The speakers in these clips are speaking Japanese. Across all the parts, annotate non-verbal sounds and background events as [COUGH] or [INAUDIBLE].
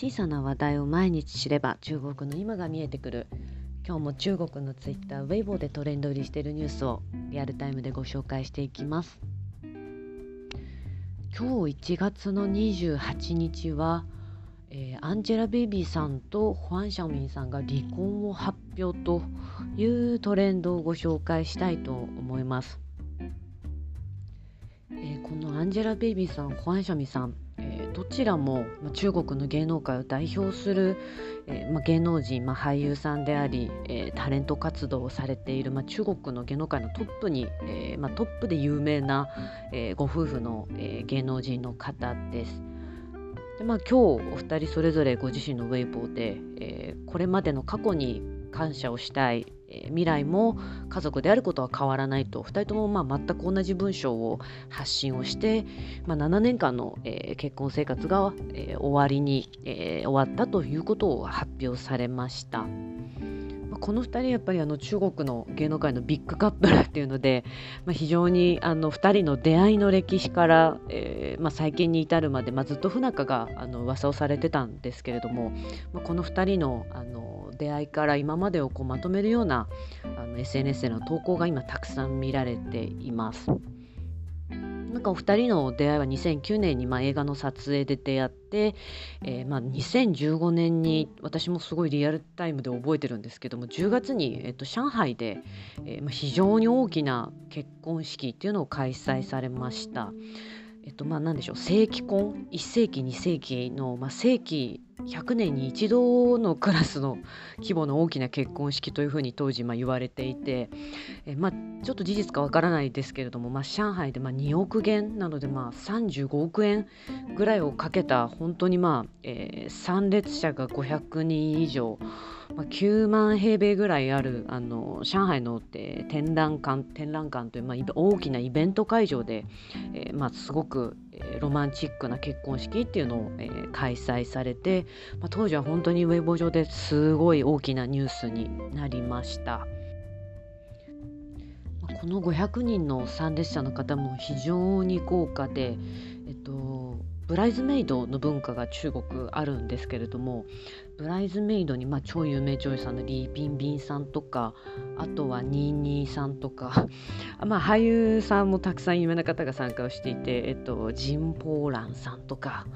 小さな話題を毎日知れば中国の今が見えてくる。今日も中国のツイッターウェイボーでトレンド入りしているニュースをリアルタイムでご紹介していきます。今日1月の28日は、えー、アンジェラ・ベイビーさんとホアン・シャオミンさんが離婚を発表というトレンドをご紹介したいと思います。えー、このアンジェラ・ベイビーさん、ホアン・シャミンさん、どちらも、まあ、中国の芸能界を代表する、えーまあ、芸能人、まあ、俳優さんであり、えー、タレント活動をされている、まあ、中国の芸能界のトップに、えーまあ、トップで有名な、えー、ご夫婦の、えー、芸能人の方です。でまあ、今日お二人それぞれご自身のウェイボーで、えー、これまでの過去に感謝をしたい、え、未来も家族であることは変わらないと2人ともまあ全く同じ文章を発信をして、まあ、7年間の、えー、結婚生活が、えー、終わりに、えー、終わったということを発表されました。この2人やっぱりあの中国の芸能界のビッグカップルっていうので、まあ、非常にあの2人の出会いの歴史から、えーまあ、最近に至るまで、まあ、ずっと不仲があの噂をされてたんですけれども、まあ、この2人のあの出会いから今までをこうまとめるようなあの SNS での投稿が今たくさん見られています。なんかお二人の出会いは2009年にまあ映画の撮影で出会って、えー、まあ2015年に私もすごいリアルタイムで覚えてるんですけども10月に、えっと、上海で、えー、まあ非常に大きな結婚式っていうのを開催されました。えっとまあ何でしょう世紀婚1世紀2世紀の、まあ、世紀100年に一度のクラスの規模の大きな結婚式というふうに当時まあ言われていて、えまあ、ちょっと事実かわからないですけれども、まあ、上海でまあ2億元なのでまあ35億円ぐらいをかけた本当にまあ、えー、参列者が500人以上。まあ、9万平米ぐらいあるあの上海の、えー、展覧館展覧館という、まあ、大きなイベント会場で、えーまあ、すごく、ロマンチックな結婚式っていうのを、えー、開催されて、まあ、当時は本当にウェブ上ですごい大きなニュースになりました。この500人の参列者の方も非常に豪華で、えっと、ブライズメイドの文化が中国あるんですけれどもブライズメイドに、まあ、超有名女優さんのリー・ビンビンさんとかあとはニーニーさんとか [LAUGHS] まあ、俳優さんもたくさん有名な方が参加をしていて、えっと、ジン・ポーランさんとか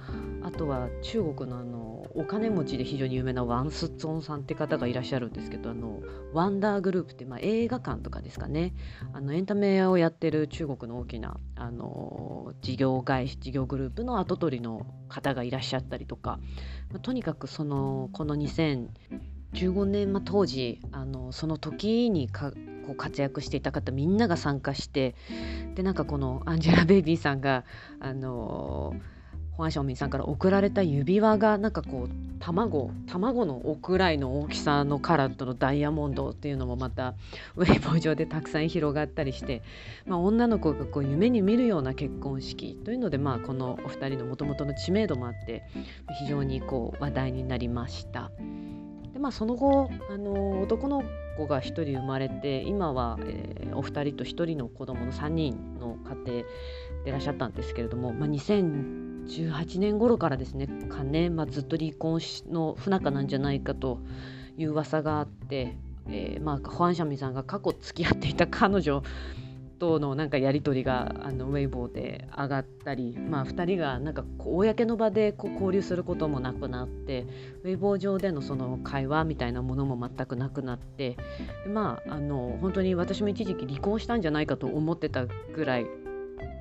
あとは中国のあのお金持ちで非常に有名なワン・スッツォンさんって方がいらっしゃるんですけどあのワンダーグループって、まあ、映画館とかですかね。あのエンタメをやってる中国の大きなあの事業会事業グループの跡取りの方がいらっしゃったりとか、まあ、とにかくそのこの2015年、まあ、当時あのその時にかこう活躍していた方みんなが参加してでなんかこのアンジェラ・ベイビーさんがあのホアン・ションミンさんから送られた指輪がなんかこう卵卵のおくらいの大きさのカラットのダイヤモンドっていうのもまた [LAUGHS] ウェイボー上でたくさん広がったりして、まあ、女の子がこう夢に見るような結婚式というので、まあ、このお二人のもともとの知名度もあって非常にこう話題になりました。でまあ、その後あの男の子が1人生まれて今は、えー、お二人と1人の子供の3人の家庭でいらっしゃったんですけれども、まあ、2018年頃からですねかね、まあ、ずっと離婚の不仲なんじゃないかという噂があって、えーまあ、ホアン・シャミさんが過去付き合っていた彼女とのなんかやり取りがあのウェイボーで上がったり、まあ、2人がなんか公の場でこう交流することもなくなってウェイボー上でのその会話みたいなものも全くなくなってでまああの本当に私も一時期離婚したんじゃないかと思ってたぐらい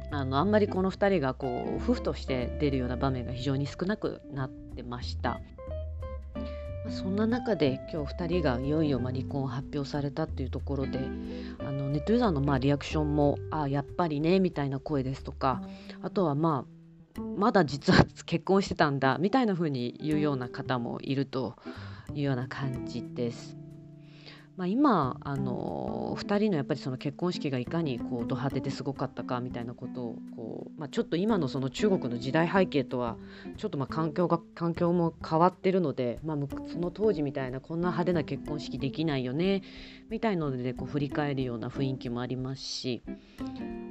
あのあんまりこの2人がこう夫婦として出るような場面が非常に少なくなってました。そんな中で今日2人がいよいよま離婚を発表されたっていうところであのネットユーザーのまあリアクションも「あやっぱりね」みたいな声ですとかあとはまあまだ実は結婚してたんだみたいな風に言うような方もいるというような感じです。まあ、今あの2人のやっぱりその結婚式がいかにこうド派手ですごかったかみたいなことをこう、まあ、ちょっと今のその中国の時代背景とはちょっとまあ環境が環境も変わってるので、まあ、その当時みたいなこんな派手な結婚式できないよねみたいのでこう振り返るような雰囲気もありますし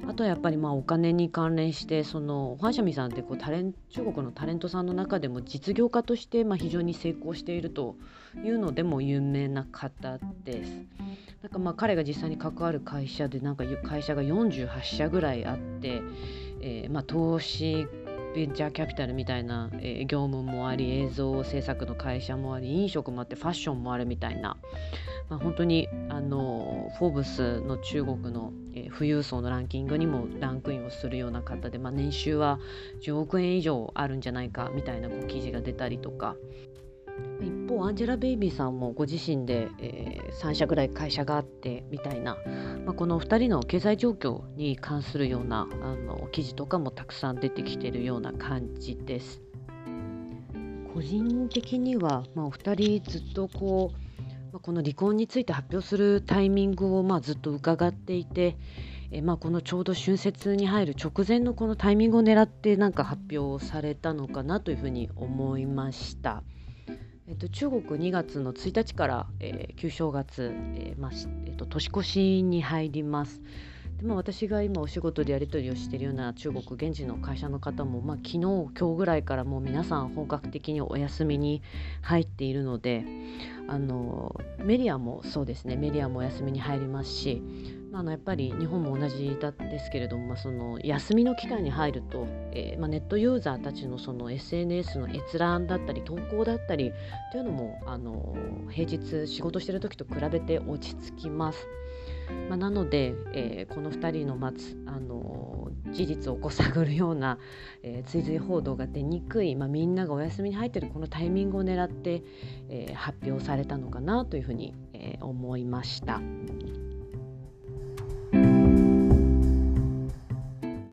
あとはやっぱりまあお金に関連してそのファン・シャミさんってこうタレン中国のタレントさんの中でも実業家としてまあ非常に成功しているというのでも有名な方でです。なんかまあ彼が実際に関わる会社でなんか会社が48社ぐらいあって、えー、まあ投資ベンチャーキャピタルみたいな、えー、業務もあり映像制作の会社もあり飲食もあってファッションもあるみたいな、まあ、本当にあのフォーブスの中国の、えー、富裕層のランキングにもランクインをするような方で、まあ、年収は10億円以上あるんじゃないかみたいなこう記事が出たりとか、一方アンジェラ・ベイビーさんもご自身で、えー、3社ぐらい会社があってみたいな、まあ、この2人の経済状況に関するようなあの記事とかもたくさん出てきているような感じです。個人的には、まあ、お二人ずっとこう、まあ、この離婚について発表するタイミングをまあずっと伺っていて、えまあ、このちょうど春節に入る直前のこのタイミングを狙ってなんか発表されたのかなというふうに思いました。えっと、中国2月の1日から、えー、旧正月、えーまあえっと、年越しに入ります。でまあ、私が今お仕事でやり取りをしているような中国現地の会社の方も、まあ、昨日今日ぐらいからもう皆さん本格的にお休みに入っているのであのメディアもそうですねメディアもお休みに入りますしあ、のやっぱり日本も同じだですけれども、まあ、その休みの期間に入ると、えーまあ、ネットユーザーたちのその SNS の閲覧だったり投稿だったりというのもあの平日仕事してる時と比べて落ち着きます。まあ、なので、えー、この2人の待つ、あの事実をこう探るような、えー、追随報道が出にくい、まあ、みんながお休みに入っているこのタイミングを狙って、え、発表されたのかなというふうに、え、思いました。